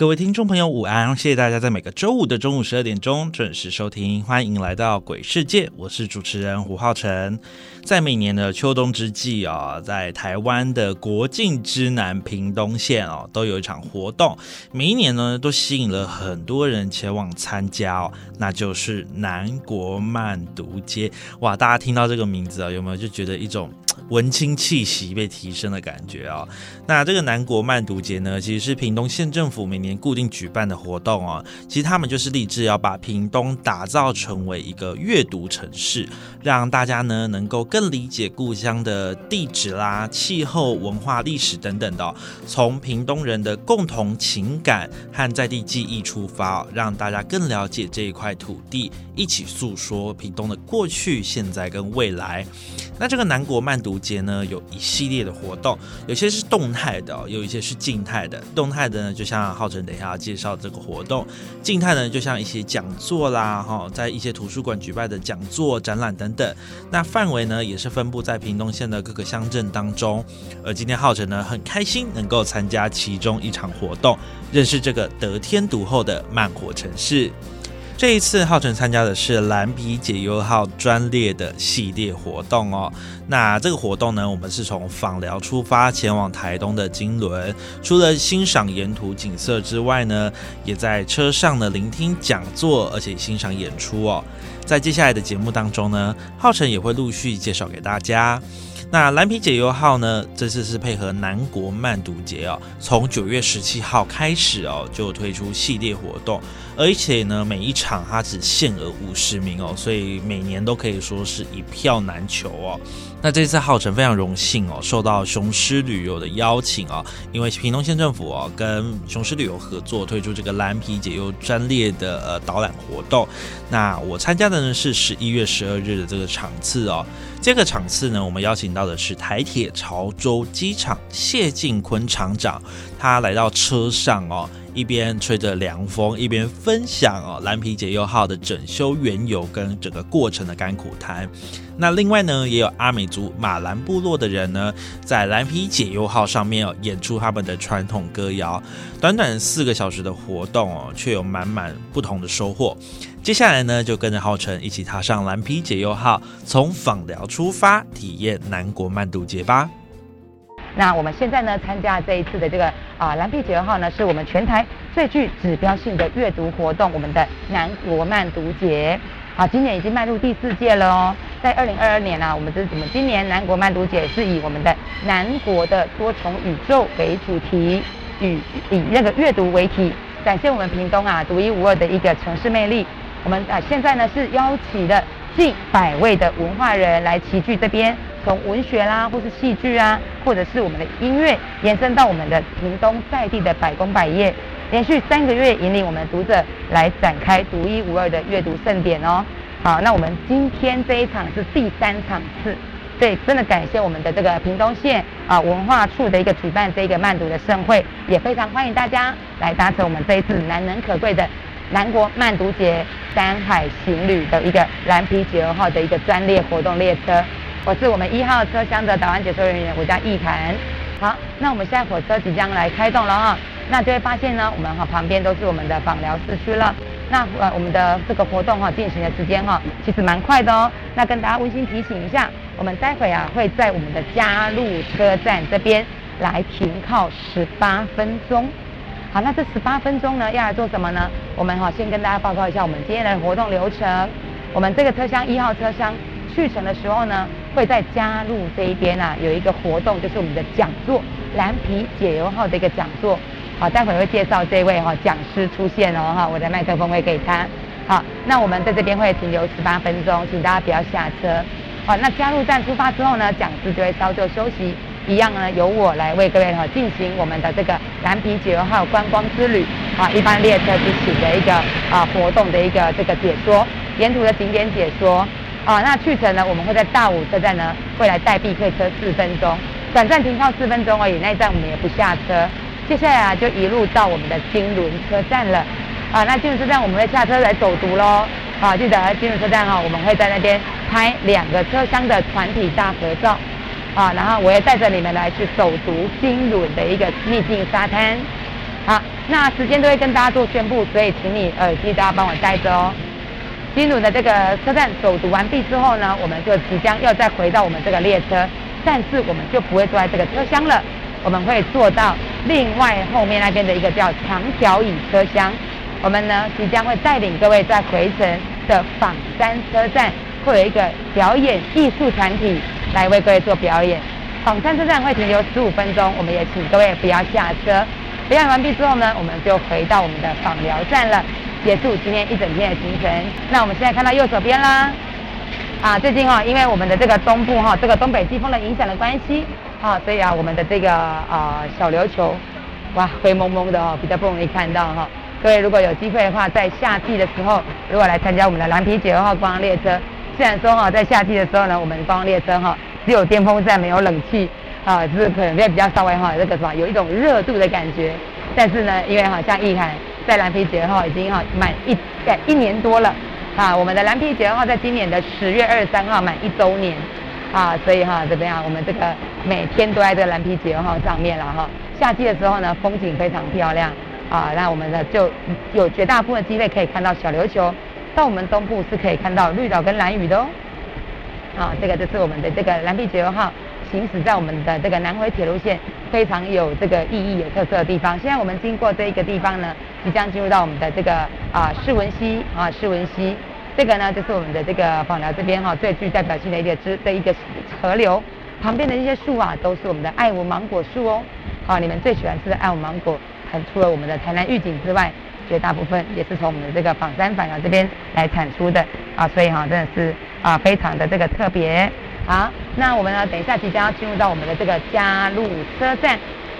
各位听众朋友，午安！谢谢大家在每个周五的中午十二点钟准时收听，欢迎来到鬼世界，我是主持人胡浩辰。在每年的秋冬之际啊，在台湾的国境之南屏东县哦，都有一场活动，每一年呢都吸引了很多人前往参加哦，那就是南国漫读街。哇，大家听到这个名字啊，有没有就觉得一种？文青气息被提升的感觉啊！那这个南国漫读节呢，其实是屏东县政府每年固定举办的活动哦。其实他们就是立志要把屏东打造成为一个阅读城市，让大家呢能够更理解故乡的地址啦、气候、文化、历史等等的，从屏东人的共同情感和在地记忆出发，让大家更了解这一块土地，一起诉说屏东的过去、现在跟未来。那这个南国漫读节呢，有一系列的活动，有些是动态的，有一些是静态的。动态的呢，就像浩辰等一下要介绍这个活动；静态呢，就像一些讲座啦，哈，在一些图书馆举办的讲座、展览等等。那范围呢，也是分布在屏东县的各个乡镇当中。而今天浩辰呢，很开心能够参加其中一场活动，认识这个得天独厚的慢活城市。这一次，浩辰参加的是蓝皮解忧号专列的系列活动哦。那这个活动呢，我们是从访寮出发，前往台东的金轮。除了欣赏沿途景色之外呢，也在车上呢聆听讲座，而且欣赏演出哦。在接下来的节目当中呢，浩辰也会陆续介绍给大家。那蓝皮解忧号呢，这次是配合南国慢读节哦，从九月十七号开始哦，就推出系列活动。而且呢，每一场它只限额五十名哦，所以每年都可以说是一票难求哦。那这次浩辰非常荣幸哦，受到雄狮旅游的邀请啊，因为屏东县政府哦跟雄狮旅游合作推出这个蓝皮解忧专列的呃导览活动。那我参加的呢是十一月十二日的这个场次哦。这个场次呢，我们邀请到的是台铁潮州机场谢进坤厂长，他来到车上哦。一边吹着凉风，一边分享哦蓝皮解忧号的整修缘由跟整个过程的甘苦谈。那另外呢，也有阿美族马兰部落的人呢，在蓝皮解忧号上面哦演出他们的传统歌谣。短短四个小时的活动哦，却有满满不同的收获。接下来呢，就跟着浩辰一起踏上蓝皮解忧号，从访寮出发，体验南国慢渡节吧。那我们现在呢，参加这一次的这个啊蓝皮解忧号呢，是我们全台最具指标性的阅读活动，我们的南国漫读节。好，今年已经迈入第四届了哦。在二零二二年呢，我们这是我们今年南国漫读节是以我们的南国的多重宇宙为主题，与以那个阅读为题，展现我们屏东啊独一无二的一个城市魅力。我们啊现在呢是邀请了近百位的文化人来齐聚这边。从文学啦，或是戏剧啊，或者是我们的音乐，延伸到我们的屏东在地的百工百业，连续三个月引领我们读者来展开独一无二的阅读盛典哦。好，那我们今天这一场是第三场次，对，真的感谢我们的这个屏东县啊文化处的一个举办这个慢读的盛会，也非常欢迎大家来搭乘我们这一次难能可贵的南国慢读节山海行旅的一个蓝皮九号的一个专列活动列车。我是我们一号车厢的导航解说人员，我叫易谈。好，那我们现在火车即将来开动了哈，那就会发现呢，我们哈旁边都是我们的访寮市区了。那呃，我们的这个活动哈进行的时间哈，其实蛮快的哦。那跟大家温馨提醒一下，我们待会啊会在我们的嘉路车站这边来停靠十八分钟。好，那这十八分钟呢要来做什么呢？我们哈先跟大家报告一下我们今天的活动流程。我们这个车厢一号车厢去程的时候呢，会在嘉路这一边啊有一个活动，就是我们的讲座蓝皮解油号的一个讲座。好，待会会介绍这位哈讲师出现哦哈，我的麦克风会给他。好，那我们在这边会停留十八分钟，请大家不要下车。好，那加入站出发之后呢，讲师就会稍作休息，一样呢由我来为各位哈进行我们的这个蓝皮解油号观光之旅啊，一般列车之行的一个啊活动的一个这个解说，沿途的景点解说啊。那去程呢，我们会在大武车站呢会来代避客车四分钟，短暂停靠四分钟而已，那一站我们也不下车。接下来啊，就一路到我们的金轮车站了，啊，那金轮车站我们会下车来走读喽，啊，记得金轮车站哈，我们会在那边拍两个车厢的团体大合照，啊，然后我也带着你们来去走读金轮的一个秘境沙滩，好，那时间都会跟大家做宣布，所以请你耳机大家帮我带着哦。金轮的这个车站走读完毕之后呢，我们就即将要再回到我们这个列车，但是我们就不会坐在这个车厢了。我们会坐到另外后面那边的一个叫长条椅车厢。我们呢即将会带领各位在回程的仿山车站，会有一个表演艺术团体来为各位做表演。仿山车站会停留十五分钟，我们也请各位不要下车。表演完毕之后呢，我们就回到我们的访寮站了，结束今天一整天的行程。那我们现在看到右手边啦，啊，最近哈，因为我们的这个东部哈，这个东北季风的影响的关系。啊，所以啊，我们的这个啊小琉球，哇，灰蒙蒙的哦，比较不容易看到哈。各位如果有机会的话，在夏季的时候，如果来参加我们的蓝皮九号观光列车，虽然说哈，在夏季的时候呢，我们观光列车哈只有电风扇没有冷气啊，是可能会比较稍微哈这个什么有一种热度的感觉。但是呢，因为哈像易凯在蓝皮节号已经哈满一在一年多了啊，我们的蓝皮节号在今年的十月二十三号满一周年。啊，所以哈怎么样？我们这个每天都在这个蓝皮节号上面了哈。夏季的时候呢，风景非常漂亮啊。那我们呢就有绝大部分机会可以看到小琉球，到我们东部是可以看到绿岛跟蓝屿的哦。啊，这个就是我们的这个蓝皮节号行驶在我们的这个南回铁路线非常有这个意义、有特色的地方。现在我们经过这一个地方呢，即将进入到我们的这个啊世文溪啊世文溪。这个呢，就是我们的这个访寮这边哈最具代表性的一个支的一个河流，旁边的一些树啊，都是我们的爱文芒果树哦。好，你们最喜欢吃的爱文芒果，除了我们的台南御景之外，绝大部分也是从我们的这个仿山访寮这边来产出的啊，所以哈真的是啊非常的这个特别。好，那我们呢，等一下即将要进入到我们的这个嘉路车站，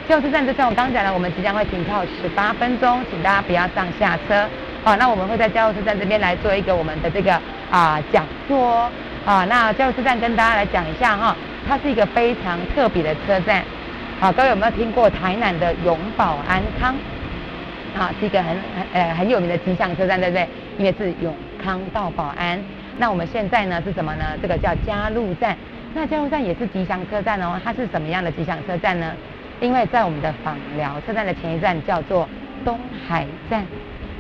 嘉路车站就像我刚讲的，我们即将会停靠十八分钟，请大家不要上下车。好，那我们会在加油车站这边来做一个我们的这个啊讲座啊。那加油车站跟大家来讲一下哈，它是一个非常特别的车站。啊，各位有没有听过台南的永保安康？啊，是一个很很呃很有名的吉祥车站，对不对？因为是永康到保安。那我们现在呢是什么呢？这个叫加路站。那加路站也是吉祥车站哦。它是什么样的吉祥车站呢？因为在我们的访寮车站的前一站叫做东海站。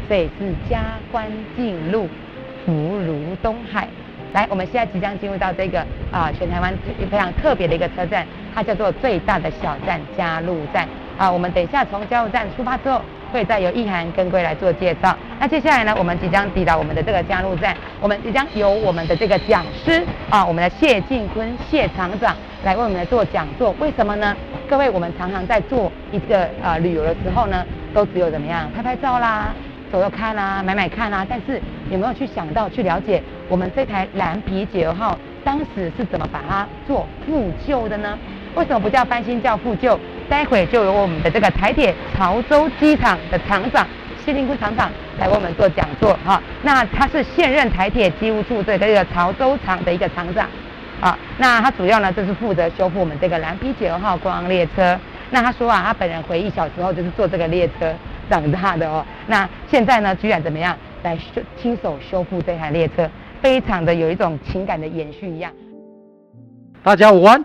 所以是加官进路，福如东海。来，我们现在即将进入到这个啊，全台湾非常特别的一个车站，它叫做最大的小站加路站。啊，我们等一下从加油站出发之后，会再由意涵跟贵来做介绍。那接下来呢，我们即将抵达我们的这个加油站，我们即将由我们的这个讲师啊，我们的谢进坤谢厂长来为我们来做讲座。为什么呢？各位，我们常常在做一个啊旅游的时候呢，都只有怎么样拍拍照啦。走走看啊，买买看啊，但是有没有去想到去了解我们这台蓝皮九号当时是怎么把它做复旧的呢？为什么不叫翻新叫复旧？待会就由我们的这个台铁潮州机场的厂长谢林坤厂长来为我们做讲座哈。那他是现任台铁机务处这个潮州厂的一个厂长啊。那他主要呢就是负责修复我们这个蓝皮九号观光列车。那他说啊，他本人回忆小时候就是坐这个列车。长大的哦，那现在呢，居然怎么样来修亲手修复这台列车，非常的有一种情感的延续一样。大家午安，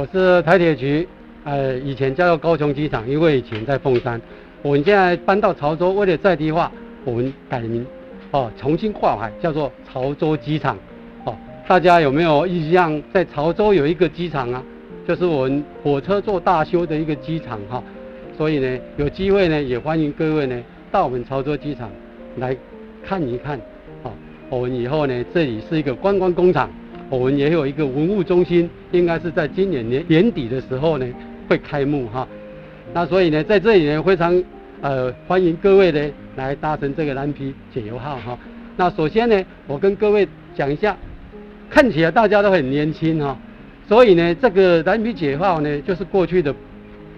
我是台铁局，呃，以前叫做高雄机场，因为以前在凤山，我们现在搬到潮州，为了在地化，我们改名，哦，重新挂牌叫做潮州机场，哦，大家有没有印象？在潮州有一个机场啊，就是我们火车做大修的一个机场哈。所以呢，有机会呢，也欢迎各位呢到我们潮州机场来看一看，好，我们以后呢，这里是一个观光工厂，我们也有一个文物中心，应该是在今年年年底的时候呢会开幕哈。那所以呢，在这里呢，非常呃欢迎各位呢来搭乘这个蓝皮解忧号哈。那首先呢，我跟各位讲一下，看起来大家都很年轻哈，所以呢，这个蓝皮解忧号呢，就是过去的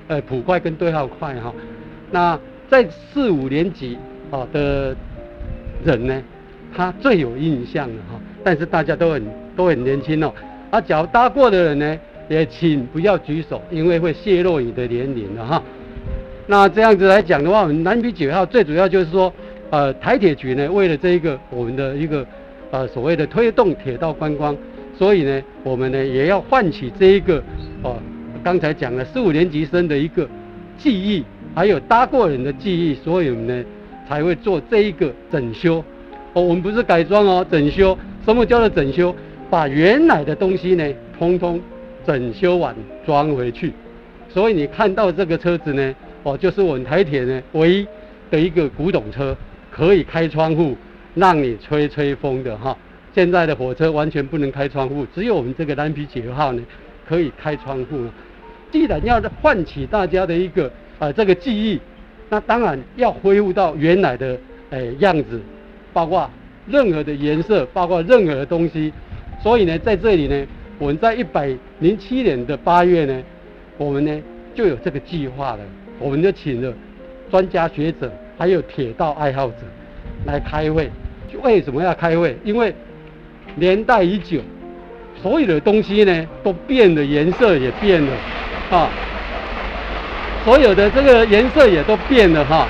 呃普快跟对号快哈。那在四五年级啊的人呢，他最有印象了哈。但是大家都很都很年轻哦。啊，只要搭过的人呢，也请不要举手，因为会泄露你的年龄了哈。那这样子来讲的话，我们南皮九号最主要就是说，呃，台铁局呢，为了这一个我们的一个呃所谓的推动铁道观光，所以呢，我们呢也要唤起这一个哦，刚才讲了四五年级生的一个记忆，还有搭过人的记忆，所以我们呢才会做这一个整修。哦，我们不是改装哦，整修。什么叫做整修？把原来的东西呢，通通整修完装回去。所以你看到这个车子呢，哦，就是我们台铁呢唯一的一个古董车，可以开窗户让你吹吹风的哈。现在的火车完全不能开窗户，只有我们这个蓝皮九号呢可以开窗户。既然要唤起大家的一个啊这个记忆，那当然要恢复到原来的诶样子，包括。任何的颜色，包括任何的东西，所以呢，在这里呢，我们在一百零七年的八月呢，我们呢就有这个计划了，我们就请了专家学者，还有铁道爱好者来开会。为什么要开会？因为年代已久，所有的东西呢都变了，颜色也变了，啊，所有的这个颜色也都变了哈。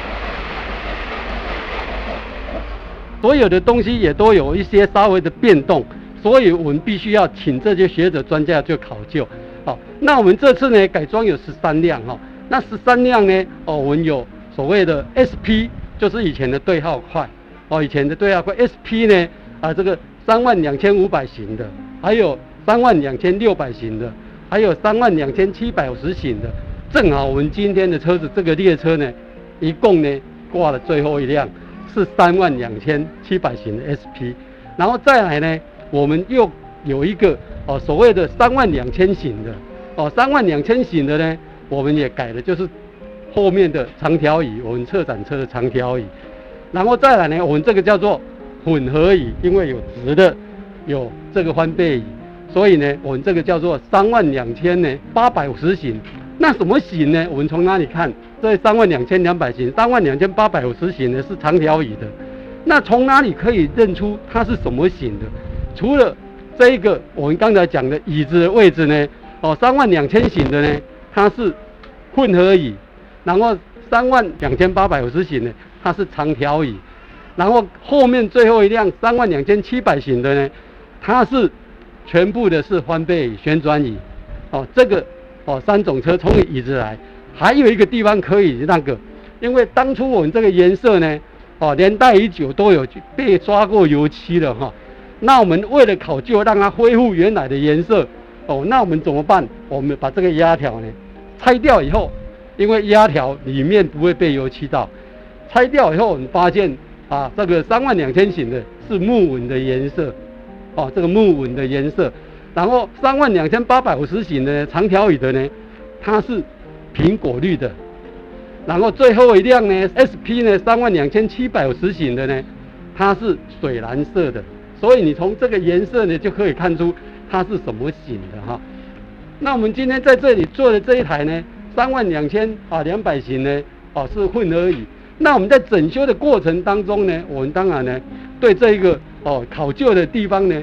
所有的东西也都有一些稍微的变动，所以我们必须要请这些学者专家去考究。好，那我们这次呢改装有十三辆哈，那十三辆呢哦，我们有所谓的 SP，就是以前的对号快哦，以前的对号快 SP 呢啊这个三万两千五百型的，还有三万两千六百型的，还有三万两千七百五十型的，正好我们今天的车子这个列车呢，一共呢挂了最后一辆。是三万两千七百型的 SP，然后再来呢，我们又有一个哦所谓的三万两千型的哦三万两千型的呢，我们也改了，就是后面的长条椅，我们策展车的长条椅，然后再来呢，我们这个叫做混合椅，因为有直的，有这个翻背椅，所以呢，我们这个叫做三万两千呢八百五十型。那什么型呢？我们从哪里看？这三万两千两百型，三万两千八百五十型呢是长条椅的。那从哪里可以认出它是什么型的？除了这一个我们刚才讲的椅子的位置呢？哦，三万两千型的呢，它是混合椅；然后三万两千八百五十型的，它是长条椅；然后后面最后一辆三万两千七百型的呢，它是全部的是翻背旋转椅。哦，这个。哦，三种车从椅子来，还有一个地方可以那个，因为当初我们这个颜色呢，哦，年代已久，都有被刷过油漆了哈。那我们为了考究，让它恢复原来的颜色，哦，那我们怎么办？我们把这个压条呢拆掉以后，因为压条里面不会被油漆到，拆掉以后，我们发现啊，这个三万两千型的是木纹的颜色，哦，这个木纹的颜色。然后三万两千八百五十型的长条椅的呢，它是苹果绿的。然后最后一辆呢，SP 呢三万两千七百五十型的呢，它是水蓝色的。所以你从这个颜色呢就可以看出它是什么型的哈。那我们今天在这里做的这一台呢，三万两千啊两百型呢，哦是混合椅。那我们在整修的过程当中呢，我们当然呢对这一个哦考究的地方呢。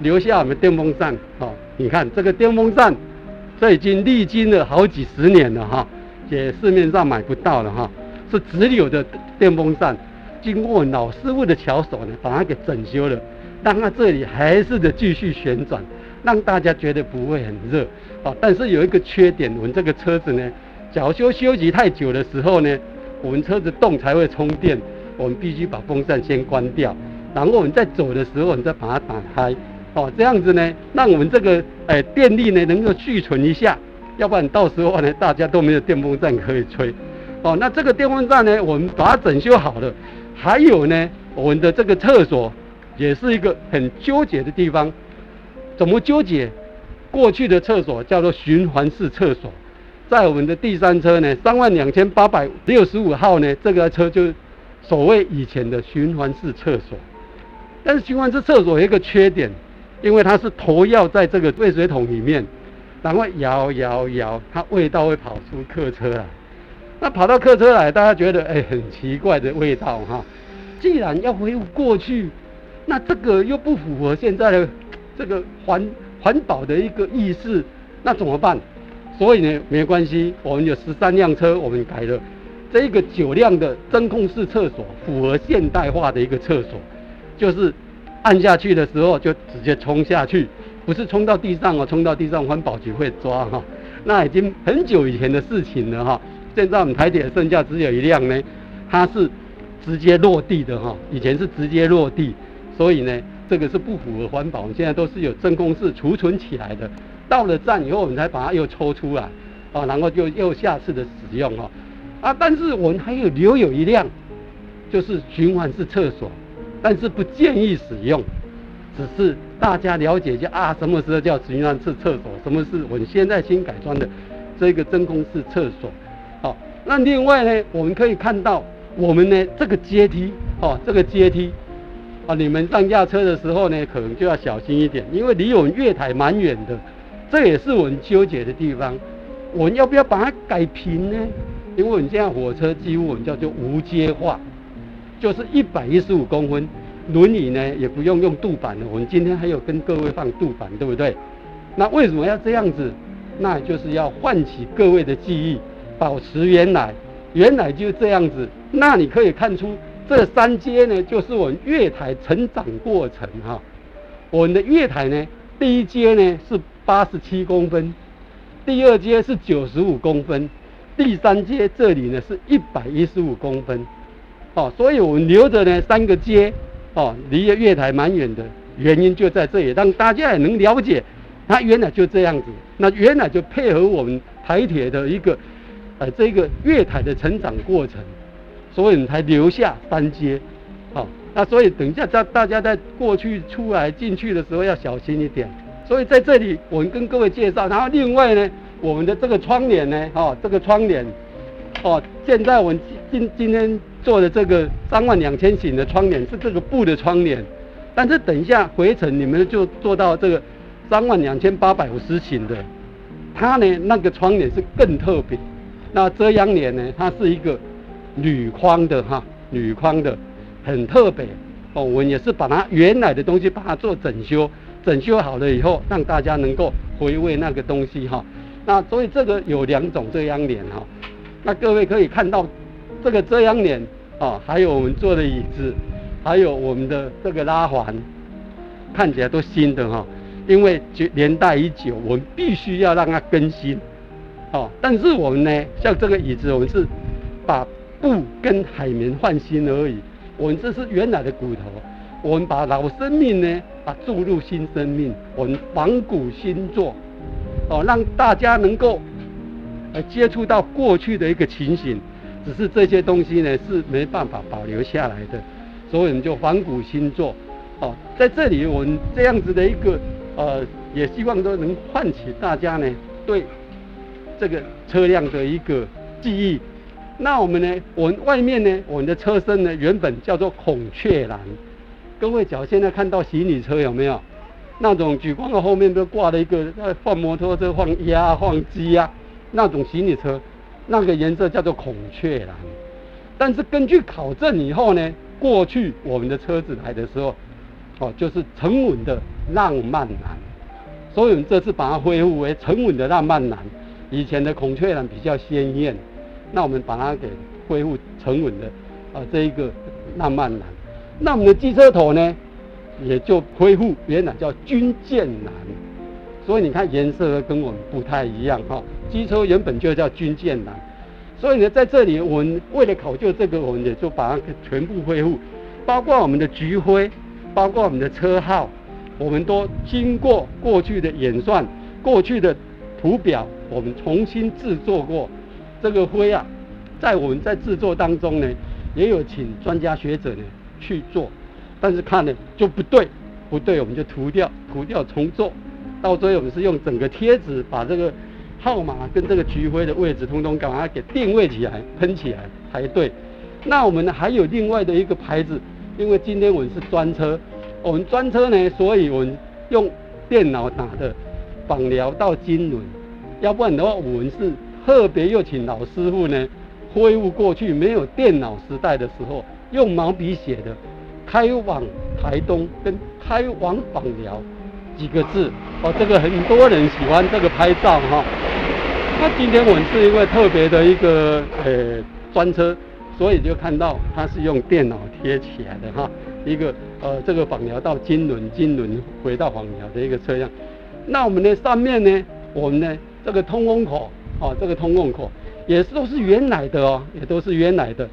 留下我们电风扇，哦，你看这个电风扇，这已经历经了好几十年了哈，也市面上买不到了哈，是直流的电风扇，经过老师傅的巧手呢，把它给整修了，让它这里还是的继续旋转，让大家觉得不会很热，哦，但是有一个缺点，我们这个车子呢，脚修休息太久的时候呢，我们车子动才会充电，我们必须把风扇先关掉，然后我们在走的时候，我们再把它打开。哦，这样子呢，让我们这个诶电力呢能够续存一下，要不然到时候呢大家都没有电风扇可以吹。哦，那这个电风扇呢，我们把它整修好了。还有呢，我们的这个厕所也是一个很纠结的地方。怎么纠结？过去的厕所叫做循环式厕所，在我们的第三车呢，三万两千八百六十五号呢，这个车就所谓以前的循环式厕所。但是循环式厕所有一个缺点，因为它是头要在这个废水桶里面，然后摇摇摇，它味道会跑出客车来。那跑到客车来，大家觉得哎很奇怪的味道哈。既然要恢复过去，那这个又不符合现在的这个环环保的一个意识，那怎么办？所以呢，没关系，我们有十三辆车，我们改了这个九辆的真空式厕所，符合现代化的一个厕所，就是按下去的时候就直接冲下去，不是冲到地上哦，冲到地上环保局会抓哈。那已经很久以前的事情了哈。现在我们台铁剩下只有一辆呢，它是直接落地的哈，以前是直接落地，所以呢，这个是不符合环保。现在都是有真空式储存起来的，到了站以后我们才把它又抽出来，啊，然后就又下次的使用哈，啊，但是我们还有留有一辆，就是循环式厕所，但是不建议使用，只是大家了解一下啊，什么时候叫循环式厕所，什么是我们现在新改装的这个真空式厕所。好，那另外呢，我们可以看到，我们呢这个阶梯，哦，这个阶梯，啊，你们上下车的时候呢，可能就要小心一点，因为离我们月台蛮远的，这也是我们纠结的地方。我们要不要把它改平呢？因为我们现在火车几乎我们叫做无阶化，就是一百一十五公分，轮椅呢也不用用镀板了。我们今天还有跟各位放镀板，对不对？那为什么要这样子？那就是要唤起各位的记忆。保持原来，原来就这样子。那你可以看出，这三阶呢，就是我们月台成长过程哈。我们的月台呢，第一阶呢是八十七公分，第二阶是九十五公分，第三阶这里呢是一百一十五公分。哦，所以我们留着呢三个阶，哦，离月台蛮远的原因就在这里，让大家也能了解，它原来就这样子。那原来就配合我们台铁的一个。呃，这个月台的成长过程，所以你才留下三阶，好，那所以等一下在大家在过去出来进去的时候要小心一点。所以在这里我们跟各位介绍，然后另外呢，我们的这个窗帘呢，哦，这个窗帘，哦，现在我们今今天做的这个三万两千型的窗帘是这个布的窗帘，但是等一下回程你们就做到这个三万两千八百五十型的，它呢那个窗帘是更特别。那遮阳帘呢？它是一个铝框的哈，铝框的，很特别哦。我们也是把它原来的东西把它做整修，整修好了以后，让大家能够回味那个东西哈。那所以这个有两种遮阳帘哈。那各位可以看到这个遮阳帘啊，还有我们做的椅子，还有我们的这个拉环，看起来都新的哈。因为年代已久，我们必须要让它更新。哦，但是我们呢，像这个椅子，我们是把布跟海绵换新而已。我们这是原来的骨头，我们把老生命呢，把注入新生命，我们仿古新做，哦，让大家能够呃接触到过去的一个情形。只是这些东西呢是没办法保留下来的，所以我们就仿古新做。哦，在这里我们这样子的一个呃，也希望都能唤起大家呢对。这个车辆的一个记忆，那我们呢？我们外面呢？我们的车身呢？原本叫做孔雀蓝。各位，脚现在看到行李车有没有？那种举光的后面都挂了一个，放摩托车、放鸭、放鸡啊，那种行李车，那个颜色叫做孔雀蓝。但是根据考证以后呢，过去我们的车子来的时候，哦，就是沉稳的浪漫蓝。所以我们这次把它恢复为沉稳的浪漫蓝。以前的孔雀蓝比较鲜艳，那我们把它给恢复沉稳的啊这一个浪漫蓝。那我们的机车头呢，也就恢复原来叫军舰蓝。所以你看颜色跟我们不太一样哈。机车原本就叫军舰蓝，所以呢在这里我们为了考究这个，我们也就把它全部恢复，包括我们的局徽，包括我们的车号，我们都经过过去的演算，过去的图表。我们重新制作过这个灰啊，在我们在制作当中呢，也有请专家学者呢去做，但是看呢就不对，不对我们就涂掉，涂掉重做，到最后我们是用整个贴纸把这个号码跟这个菊灰的位置通通把它给定位起来，喷起来才对。那我们呢还有另外的一个牌子，因为今天我们是专车，我们专车呢，所以我们用电脑打的访疗到金轮，要不然的话我们是特别又请老师傅呢恢复过去没有电脑时代的时候用毛笔写的开往台东跟开往访疗几个字哦，这个很多人喜欢这个拍照哈。那今天我们是因为特别的一个呃专车。所以就看到它是用电脑贴起来的哈，一个呃这个访寮到金轮，金轮回到访寮的一个车辆。那我们的上面呢，我们呢这个通风口哦，这个通风口也是都是原来的哦，也都是原来的。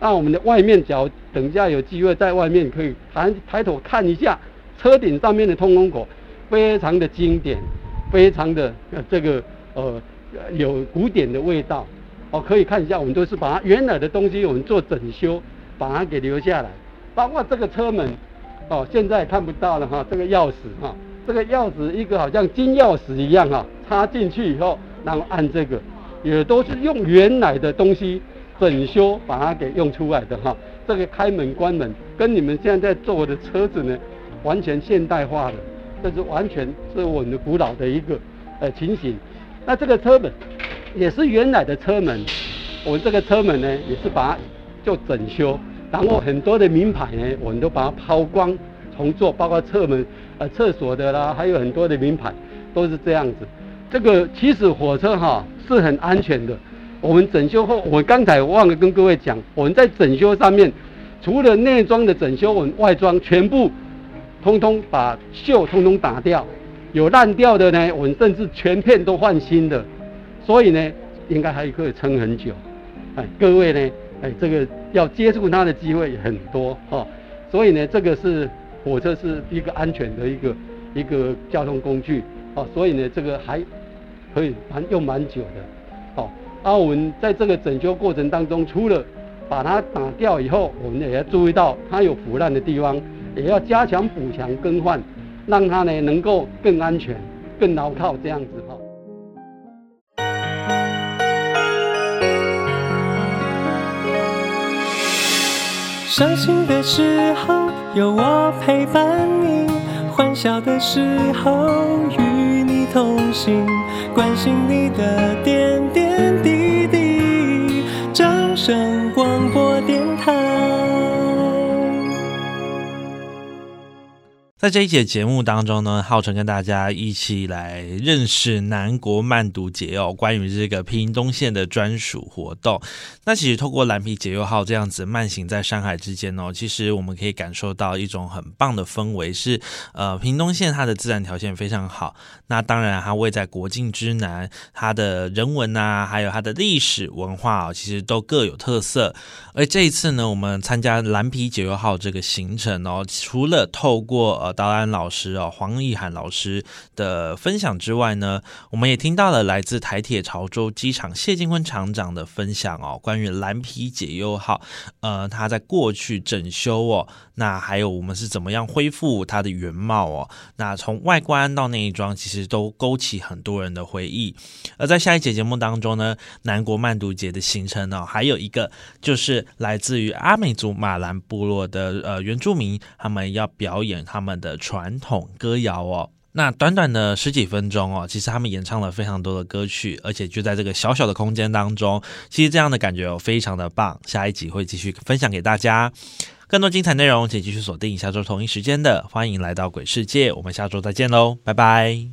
那我们的外面角，等一下有机会在外面可以抬抬头看一下车顶上面的通风口，非常的经典，非常的这个呃有古典的味道。哦，可以看一下，我们都是把它原来的东西，我们做整修，把它给留下来。包括这个车门，哦，现在看不到了哈，这个钥匙哈，这个钥匙一个好像金钥匙一样哈，插进去以后，然后按这个，也都是用原来的东西整修把它给用出来的哈。这个开门关门跟你们现在在坐的车子呢，完全现代化的，这是完全是我们的古老的一个呃情形。那这个车门。也是原来的车门，我们这个车门呢，也是把它就整修，然后很多的名牌呢，我们都把它抛光重做，包括侧门、呃厕所的啦，还有很多的名牌都是这样子。这个其实火车哈是很安全的。我们整修后，我刚才忘了跟各位讲，我们在整修上面，除了内装的整修，我们外装全部通通把锈通通打掉，有烂掉的呢，我们甚至全片都换新的。所以呢，应该还可以撑很久，哎，各位呢，哎，这个要接触它的机会很多哈，所以呢，这个是火车是一个安全的一个一个交通工具，哦，所以呢，这个还可以蛮用蛮久的，哦，啊，我们在这个整修过程当中，除了把它打掉以后，我们也要注意到它有腐烂的地方，也要加强补强更换，让它呢能够更安全、更牢靠这样子哈。伤心的时候有我陪伴你，欢笑的时候与你同行，关心你的点点滴滴。在这一节节目当中呢，浩辰跟大家一起来认识南国慢读节哦，关于这个屏东县的专属活动。那其实透过蓝皮解忧号这样子慢行在山海之间哦，其实我们可以感受到一种很棒的氛围。是呃，屏东县它的自然条件非常好，那当然它位在国境之南，它的人文啊，还有它的历史文化哦，其实都各有特色。而这一次呢，我们参加蓝皮解忧号这个行程哦，除了透过呃。导演老师哦，黄义涵老师的分享之外呢，我们也听到了来自台铁潮州机场谢金坤厂长的分享哦，关于蓝皮解忧号，呃，他在过去整修哦，那还有我们是怎么样恢复它的原貌哦，那从外观到内装，其实都勾起很多人的回忆。而在下一节节目当中呢，南国慢读节的行程呢，还有一个就是来自于阿美族马兰部落的呃原住民，他们要表演他们的传统歌谣哦，那短短的十几分钟哦，其实他们演唱了非常多的歌曲，而且就在这个小小的空间当中，其实这样的感觉，非常的棒。下一集会继续分享给大家更多精彩内容，请继续锁定下周同一时间的，欢迎来到鬼世界，我们下周再见喽，拜拜。